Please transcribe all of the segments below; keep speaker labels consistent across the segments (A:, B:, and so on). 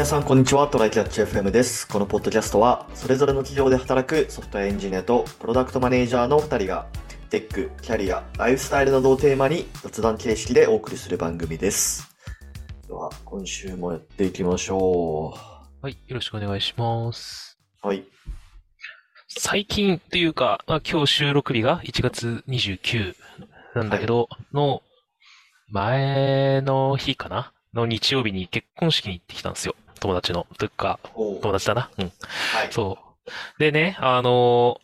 A: 皆さん、こんにちは。トライキャッチ FM です。このポッドキャストは、それぞれの企業で働くソフトウェアエンジニアとプロダクトマネージャーの2人が、テック、キャリア、ライフスタイルなどをテーマに雑談形式でお送りする番組です。では、今週もやっていきましょ
B: はい、よろしくお願いします。
A: う。はい。
B: 最近というか、まあ、今日収録日が1月29なんだけど、の前の日かな？の日曜日に結婚式に行ってきたんですよ。友達の。というか、
A: お
B: 友達だな。うん。
A: はい。
B: そう。でね、あの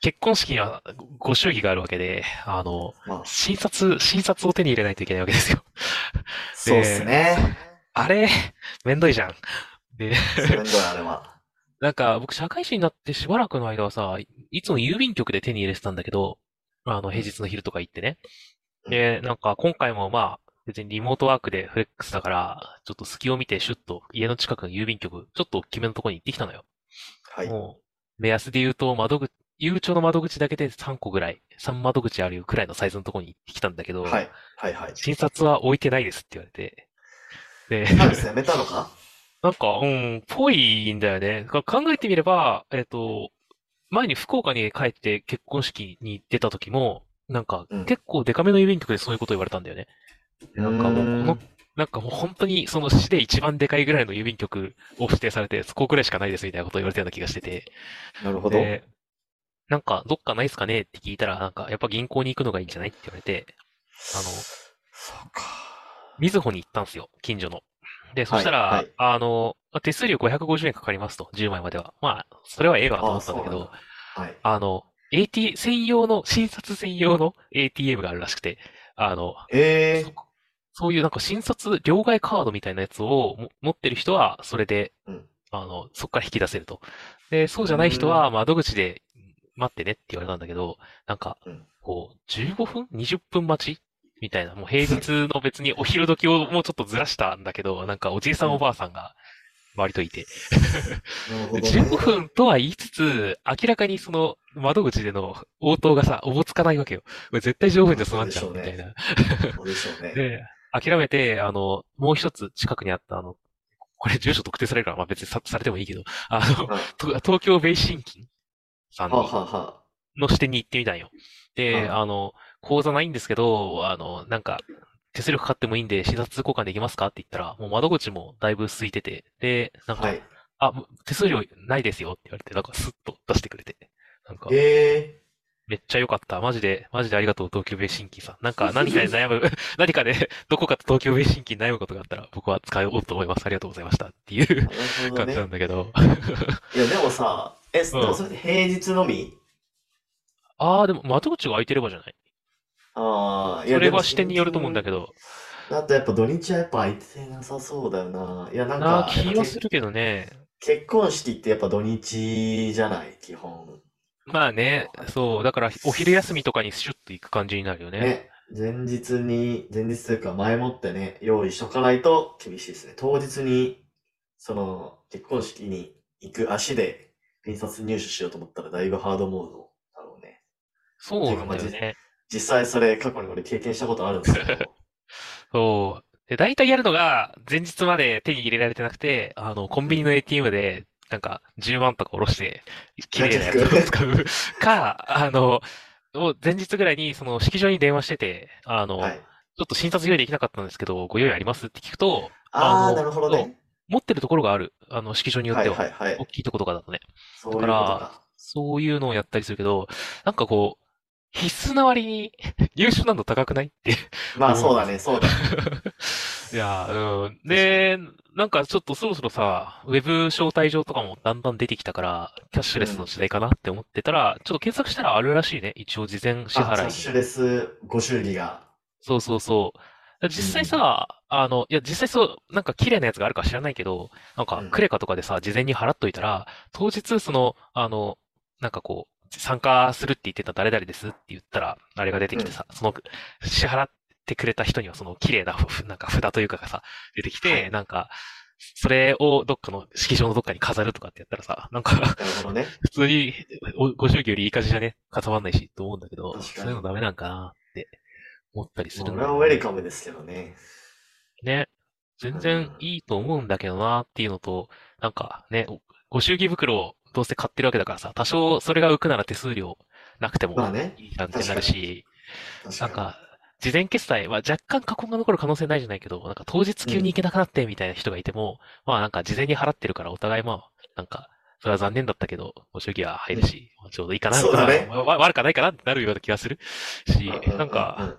B: 結婚式にはご祝儀があるわけで、あの、
A: まあ、
B: 診察、診察を手に入れないといけないわけですよ。
A: そうっすね。
B: あれ、めんどいじゃん。で、
A: めんどい、あれは。
B: なんか、僕、社会人になってしばらくの間はさ、いつも郵便局で手に入れてたんだけど、あの、平日の昼とか行ってね。で、なんか、今回もまあ、別にリモートワークでフレックスだから、ちょっと隙を見てシュッと家の近くの郵便局、ちょっと大きめのところに行ってきたのよ。
A: はい。
B: もう、目安で言うと、窓口、郵便の窓口だけで3個ぐらい、3窓口あるくらいのサイズのところに行ってきたんだけど、
A: はい。はい。はい。
B: 診察は置いてないですって言われて、で、
A: なんですやめたのか？
B: なんか、うん、ぽいんだよね。か考えてみれば、えっと、前に福岡に帰って結婚式に出た時も、なんか
A: うん、
B: 結構デカめの郵便局でそういうこと言われたんだよね。でなんかもう、この、なんかもう本当にその市で一番でかいぐらいの郵便局を指定されて、そこぐらいしかないですみたいなことを言われたような気がしてて。
A: なるほど。
B: で、なんか、どっかないっすかねって聞いたら、なんか、やっぱ銀行に行くのがいいんじゃないって言われて、あの、
A: そうか。
B: みずほに行ったんですよ、近所の。で、そしたら、
A: はいはい
B: あの、手数料550円かかりますと、10枚までは。まあ、それはええわと思ったんだけど
A: あはい。
B: あの、AT、専用の、診察専用の ATM があるらしくて、あの、
A: え
B: そそういうなんか診察、両替カードみたいなやつをも持ってる人は、それで、
A: うん
B: あの、そこから引き出せると。で、そうじゃない人は窓口で待ってねって言われたんだけど、なんか
A: うん、
B: こう、15分 ?20 分待ちみたいな、もう平日の別にお昼時をもうちょっとずらしたんだけど、なんかおじいさんおばあさんが周りといて、で
A: ーなるほどね。
B: 15分とは言いつつ、明らかにその窓口での応答がさ、おぼつかないわけよ。絶対15分で済まんじゃん、みたいな。
A: そうでしょうね。
B: で、諦めて、あの、もう一つ近くにあった、あの、これ住所特定されるから、まあ別にさされてもいいけど、あの、
A: はい
B: と東京ベイシンキンさん
A: はあ、
B: に
A: はあは
B: の支店に行ってみたんよ。で、
A: はい
B: あの、口座ないんですけど、あの、なんか、手数料かかってもいいんで、診察交換できますかって言ったら、もう窓口もだいぶ空いてて、で、なん
A: あ。
B: か、
A: はい。
B: あ、手数料ないですよって言われて、なんかスッと出してくれて。なんか、
A: え
B: めっちゃ良かった。マジで、マジでありがとう、東京ベイシンキンさん。なんか、何かで悩む、何かで、どこかと東京ベイシンキンに悩むことがあったら、僕は使おうと思います。ありがとうございました。っていう
A: ー、なるほど
B: 感じな
A: ね。
B: んだけど。
A: いや、でもさ、え、でもそれ平日のみ？
B: ああ、でも、窓口が空いてればじゃない？
A: ああ、いや、
B: それは視点によると思うんだけど。
A: だとやっぱ土日はやっぱ空いてなさそうだよな。いや、なんか、
B: 気はするけどね。
A: 結婚式ってやっぱ土日じゃない、基本。
B: まあね、そう。だから、お昼休みとかにシュッと行く感じになるよね。
A: ね。前日に、前日というか前もってね、用意しとかないと厳しいですね。当日に、その、結婚式に行く足で、印刷入手しようと思ったらだいぶハードモードだろうね。
B: そうなんだよね。
A: 実際それ過去に俺経験したことあるんですけど、
B: そう。で、大体やるのが、前日まで手に入れられてなくて、あの、コンビニの ATM で、なんか、10万とか下ろして、綺麗なやつを使うか、あの、を前日ぐらいに、その、式場に電話してて、あの、
A: はい。
B: ちょっと診察用意できなかったんですけど、ご用意ありますって聞くと、
A: ああ、
B: の
A: なるほどね。
B: 持ってるところがある。あの、式場によっ
A: は
B: ては。
A: いはいはい
B: 大。きいところとかだとね。
A: そういうこと
B: だから
A: か。
B: そういうのをやったりするけど、なんかこう、必須な割に優秀難度高くないって。
A: まあそうだね、そうだね。
B: いや、うん。で、なんかちょっとそろそろさ、ウェブ招待状とかもだんだん出てきたから、キャッシュレスの時代かなって思ってたら、ちょっと検索したらあるらしいね。一応事前支
A: あ、キャ
B: 払い
A: ッシュレスご祝儀が。
B: そうそうそう。実際さ、あの、いや、実際そう、なんか綺麗なやつがあるか知らないけど、なんか
A: うん
B: クレカとかでさ、事前に払っといたら、当日その、あの、なんかこう、参加するって言ってた誰々ですって言ったら、あれが出てきてさ、その、支払ってくれた人にはその綺麗な、ふ なんか札というかがさ、出てきて、
A: はい
B: なんか、それをどっかの式場のどっかに飾るとかってやったらさ、なんか、
A: ね。
B: 普通に、おご祝儀よりいい感じじゃね？かさばんないし、と思うんだけど、そういうのダメなんかなって思ったりするんだ
A: 俺はウェルカムですけどね。
B: ね。全然いいと思うんだけどなっていうのと、なんかね、ご祝儀袋をどうせ買ってるわけだからさ、多少それが浮くなら手数料なくても
A: まあね。
B: いいじゃんってなるし、
A: 確か
B: なんか、事前決済は若干過去が残る可能性ないじゃないけど、なんか当日急に行けなくなってみたいな人がいても、まあなんか事前に払ってるからお互いまあ、なんか、それは残念だったけど、ご祝儀は入るし、まあちょうどいいかな、
A: そうだね
B: まあわ悪くはないかなってなるような気がするしなんか、、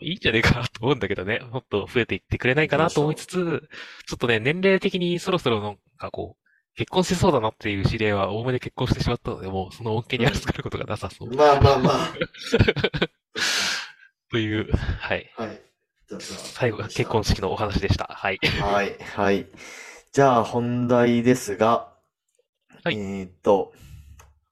B: いいんじゃねえかなと思うんだけどね。もっと増えていってくれないかなと思いつつ、ちょっとね、年齢的にそろそろなんかこう、結婚しそうだなっていう知り合いは大目で結婚してしまったので、もうその恩恵に預かることがなさそう。
A: まあまあまあ。
B: という、はい。
A: はい。じゃあ
B: 最後が結婚式のお話でした。はい。
A: はい、はい。じゃあ本題ですが、
B: はい
A: えーっと、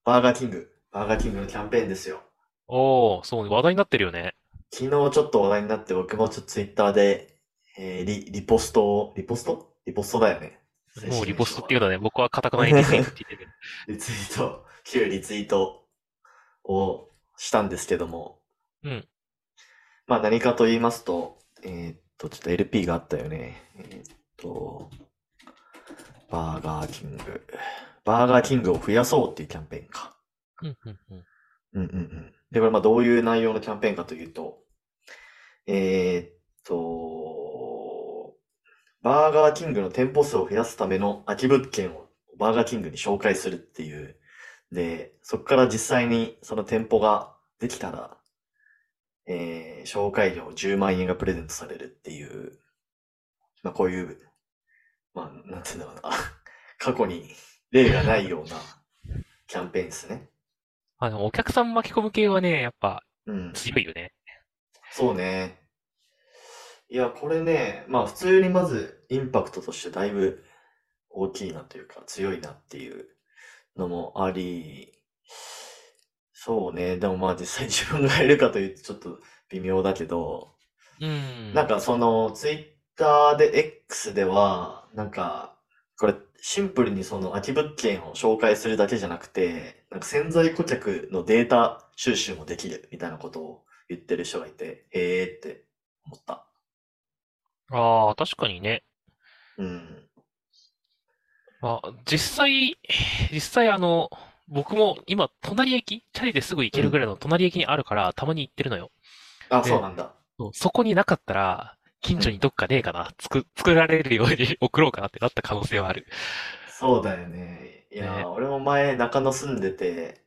A: バーガーキング、バーガーキングのキャンペーンですよ。
B: おー、そうね、話題になってるよね。
A: 昨日ちょっと話題になって僕もちょっとツイッターで、えーリ、リポストを、リポスト？リポストだよね。
B: もうリポストっていうのはね、僕はカタカナにリツイートって言ってる。
A: リツイート、旧リツイートをしたんですけども。
B: うん。
A: まあ何かと言いますと、えーっと、ちょっと LP があったよね。えーっと、バーガーキング。バーガーキングを増やそうっていうキャンペーンか。
B: うん、うん、うん。
A: うんうんうん。で、これまあどういう内容のキャンペーンかというと、えーっと、バーガーキングの店舗数を増やすための空き物件をバーガーキングに紹介するっていう。で、そこから実際にその店舗ができたら、えー、紹介料10万円がプレゼントされるっていう、まあこういう、まあなんていうんだろうな、過去に例がないようなキャンペーンですね。
B: あの、お客さん巻き込む系はね、やっぱ
A: うん。
B: 強いよね。
A: そうね。いや、これね、まあ普通にまずインパクトとしてだいぶ大きいなというか強いなっていうのもあり、そうね。でもまあ実際自分がいるかというとちょっと微妙だけど、
B: うん。
A: なんかそのツイッターで X では、なんか、これシンプルにその空き物件を紹介するだけじゃなくて、なんか潜在顧客のデータ収集もできるみたいなことを言ってる人がいて、へーって思った。
B: ああ、確かにね。
A: うん。
B: まあ、実際、実際あの、僕も今、隣駅、チャリですぐ行けるぐらいの隣駅にあるから、たまに行ってるのよ。
A: あ、
B: で
A: そうなんだ。
B: そうそこになかったら、近所にどっかねえかな、作、作られるように 送ろうかなってなった可能性はある。
A: そうだよね。いや俺も前中野住んでて、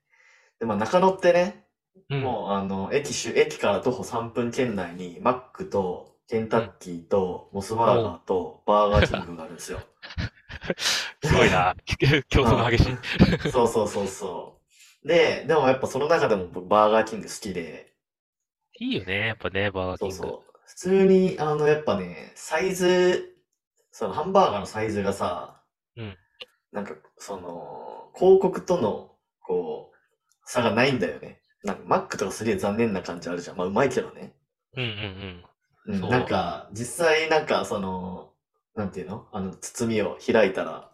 A: でも中野ってね、
B: うん。
A: もうあの、駅周、駅から徒歩3分圏内に、マックと、ケンタッキーと、モスバーガーと、バーガーキングがあるんですよ。
B: すごいな。競争が激しい。
A: そうそうそうそう。で、でもやっぱその中でも僕バーガーキング好きで、
B: いいよね、やっぱね、バーガーキング。
A: そうそう。普通に、あの、やっぱね、サイズ、そのハンバーガーのサイズがさ、
B: うん
A: なんか、その、広告との、こう、差がないんだよね。なんか、マックとかすげえ残念な感じあるじゃん。まあ、うまいけどね。
B: うんうん
A: うん、
B: そう
A: なんか、実際なんか、その、なんていうの？あの、包みを開いたら、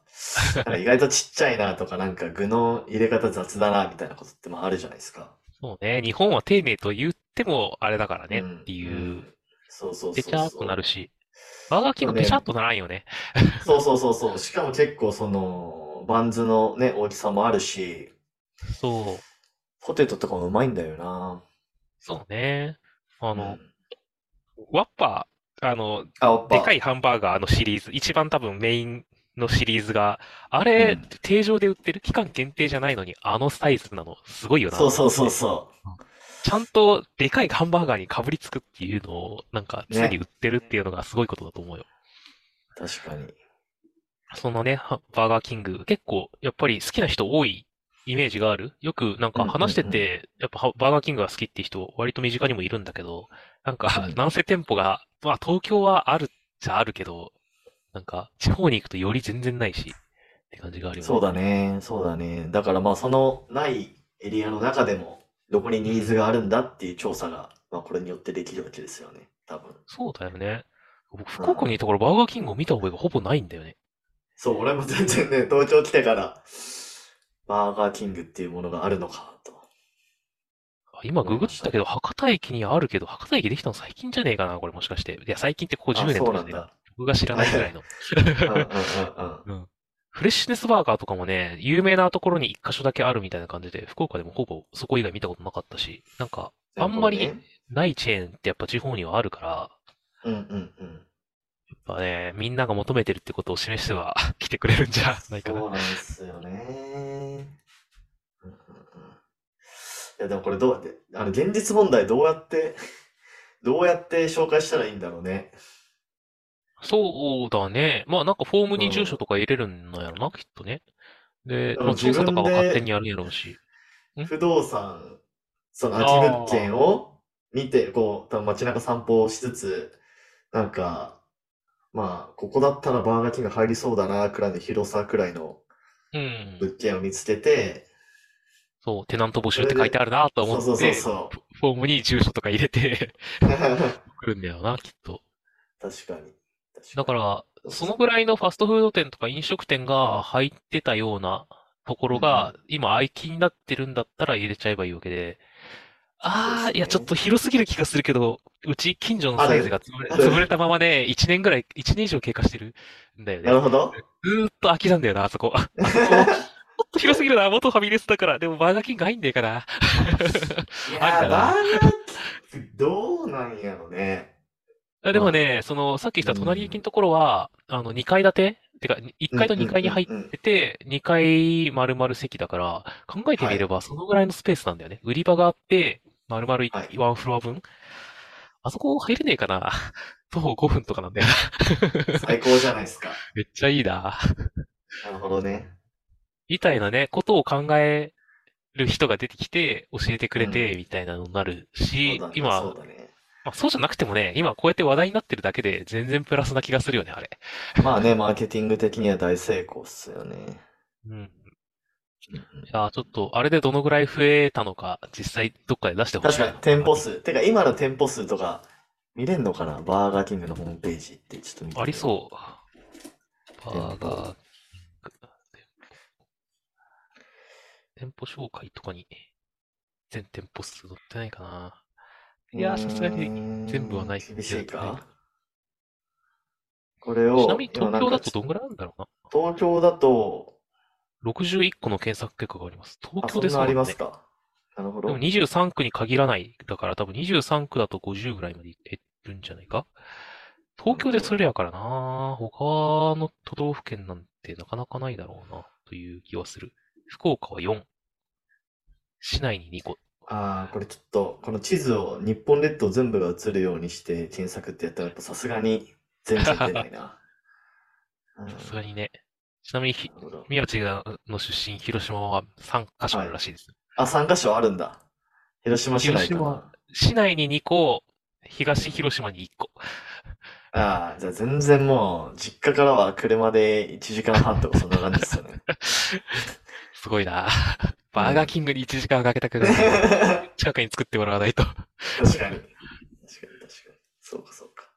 A: なんか意外とちっちゃいなとか、なんか具の入れ方雑だな、みたいなことってまああるじゃないですか。
B: そうね、日本は丁寧と言ってもあれだからね
A: うん
B: っていうう、
A: んそうそう
B: ぺ
A: そうそう。
B: ちゃっとなるし。バーガーキングぺちゃっとならんよね。
A: そうそうそうそう。しかも結構その、バンズのね、大きさもあるし、
B: そう。
A: ポテトとかもうまいんだよな。
B: そうね。あの、
A: うん
B: ワッパー、あの。でかいハンバーガーのシリーズ、一番多分メインのシリーズが、あれ、
A: うん
B: 定常で売ってる期間限定じゃないのに、あのサイズなの、すごいよな。
A: そうそうそうそ
B: ちゃんとでかいハンバーガーに被りつくっていうのを、なんか常に売ってるっていうのがすごいことだと思うよ。
A: う。確かに。
B: そのね、はバーガーキング、結構、やっぱり好きな人多いイメージがある？よくなんか話して
A: うんうん
B: て、やっぱはバーガーキングが好きって人、割と身近にもいるんだけど、なんか
A: うん、
B: なんせ店舗が、まあ東京はあるっちゃあるけど、なんか、地方に行くとより全然ないし、って感じがあるよね。
A: そうだね。そうだね。だからまあそのないエリアの中でも、どこにニーズがあるんだっていう調査が、まあこれによってできるわけですよね。多分。
B: そうだよね。僕、福岡にいた頃バーガーキングを見た覚えがほぼないんだよね。
A: そう、俺も全然ね、東京来てから、バーガーキングっていうものがあるのかと。
B: あ今ググったけど、博多駅にあるけど、博多駅できたの最近じゃねえかな、これもしかして。いや、最近ってここ10
A: あ、
B: 年とかじゃねえ
A: そうなんだ。
B: 僕が知らないぐらいの。フレッシュネスバーガーとかもね、有名なところに一箇所だけあるみたいな感じで、福岡でもほぼそこ以外見たことなかったし、なんか、あんまり
A: な
B: いチェーンってやっぱ地方にはあるから、
A: うんうんうん。
B: やっぱね、みんなが求めてるってことを示しては 来てくれるんじゃないかな。
A: そうなんですよね。うんうんうんいや、でもこれどうやって、あの、現実問題どうやって、どうやって紹介したらいいんだろうね。
B: そうだね。まあなんかフォームに住所とか入れるのやろな、きっとね。で、
A: うん
B: まあ調査とかは勝手にやるんやろうし。ん？
A: 不動産、その空き物件を見て、こう、多分街中散歩しつつ、なんか、まあ、ここだったらバーガーキング入りそうだな、くらいの広さくらいの
B: うん。
A: 物件を見つけて、
B: そう、テナント募集って書いてあるなと思
A: そう
B: って、
A: そうそう
B: フォームに住所とか入れて
A: そう。
B: 来るんだよな、きっと。
A: 確かに。確
B: だから、そのぐらいのファストフード店とか飲食店が入ってたようなところが、今空きになってるんだったら入れちゃえばいいわけで、ああ、いや、ちょっと広すぎる気がするけど、うち近所のサイズが潰れ、潰れたままね、1年ぐらい、1年以上経過してるんだよね。
A: なるほど。
B: ずーっと空きなんだよな、あそこ。あそこ、っと広すぎるな、元ファミレスだから。でもバーガーキング入んねえかな。
A: い
B: あ
A: やー、バーガーキングどうなんやろね。
B: あでもね、その、さっき言った隣駅のところは、あの、2階建て？てか、1階と2階に入ってて、2階丸々席だから、考えてみればそのぐらいのスペースなんだよね。売り場があって、丸々い
A: はい
B: ワンフロア分。あそこ入れねえかな。徒歩5分とかなんだよな。
A: 最高じゃないですか。
B: めっちゃいいな。
A: なるほどね。
B: みたいなね、ことを考える人が出てきて、教えてくれて、みたいなのになるし。今、
A: そうだね。
B: まあ、そうじゃなくてもね、今こうやって話題になってるだけで全然プラスな気がするよね、あれ。
A: まあね、マーケティング的には大成功っすよね。
B: うん。いやー、ちょっと、あれでどのぐらい増えたのか、実際どっかで出してほしいな。
A: 確かに、店舗数。てか、今の店舗数とか、見れんのかな？バーガーキングのホームページって、ちょっと見て
B: ありそう。バーガーキング。店舗紹介とかに、全店舗数載ってないかな。いやー、さすがに全部はない。
A: 厳しいか
B: ち
A: これを、
B: なみに東京だと
A: 今
B: どんぐらいあるんだろうな。
A: 東京だと、
B: 61個の検索結果があります。東
A: あ、
B: 京
A: そんなあり。ますか。なるほど
B: でも。23区に限らない。だから多分23区だと50ぐらいまでいってるんじゃないか東京でそれやからな他の都道府県なんてなかなかないだろうな、という気はする。福岡は4。市内に2個。
A: ああ、これちょっと、この地図を日本列島全部が映るようにして検索ってやったら、やっぱさすがに全然出ないな。うん
B: さすがにね。ちなみにひ、宮地がの出身、広島は3カ所あるらしいです。
A: あ、3カ所あるんだ。広島市内か
B: 広
A: な。
B: 市内に2個、東広島に1個。
A: ああ、じゃあ全然もう、実家からは車で1時間半とかそんな感じですよね。
B: すごいなバーガーキングに1時間かけたくない。
A: 確
B: 近くに作ってもらわないと。
A: かに。確かに、確かに。そうか、そうか。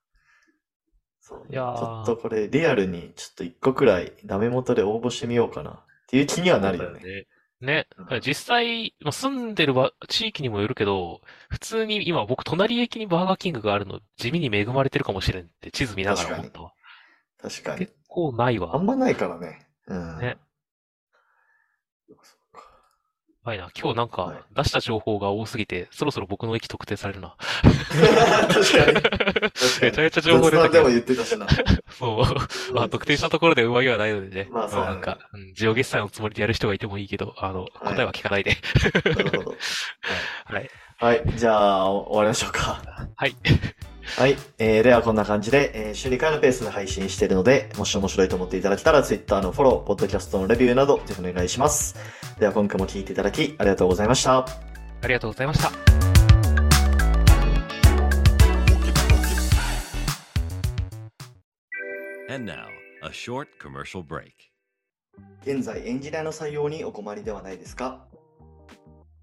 A: そうね
B: いやー
A: ちょっとこれ、リアルにちょっと一個くらいダメ元で応募してみようかな。っていう気にはなるよね。
B: ね。実際、まあ住んでる場地域にもよるけど、普通に今僕隣駅にバーガーキングがあるの地味に恵まれてるかもしれんって地図見ながら思ったわ。
A: 確かに
B: 結。構ないわ。
A: あんまないからね。うん。
B: ね。はいな。今日なん
A: はい
B: か出した情報が多すぎて、そろそろ僕の駅特定されるな。
A: 確かに。
B: めちゃめちゃ情報出た
A: でも言ってたしな。
B: そう。まあ、特定したところで上着はないのでね。
A: まあそう
B: なんか、うん、ジオ決済のつもりでやる人がいてもいいけど、あの、
A: はい
B: 答えは聞かないで。
A: なるほど。
B: はい。
A: はい。じゃあ、終わりましょうか。
B: はい。
A: はい。えー、ではこんな感じで、えー週2回のペースで配信しているので、もし面白いと思っていただけたら、Twitter のフォロー、ポッドキャストのレビューなど、ぜひお願いします。では今回も聞いていただき、ありがとうございました。
B: ありがとうございました。
C: And now, a short commercial break.
A: 現在エンジニアの採用にお困りではないですか？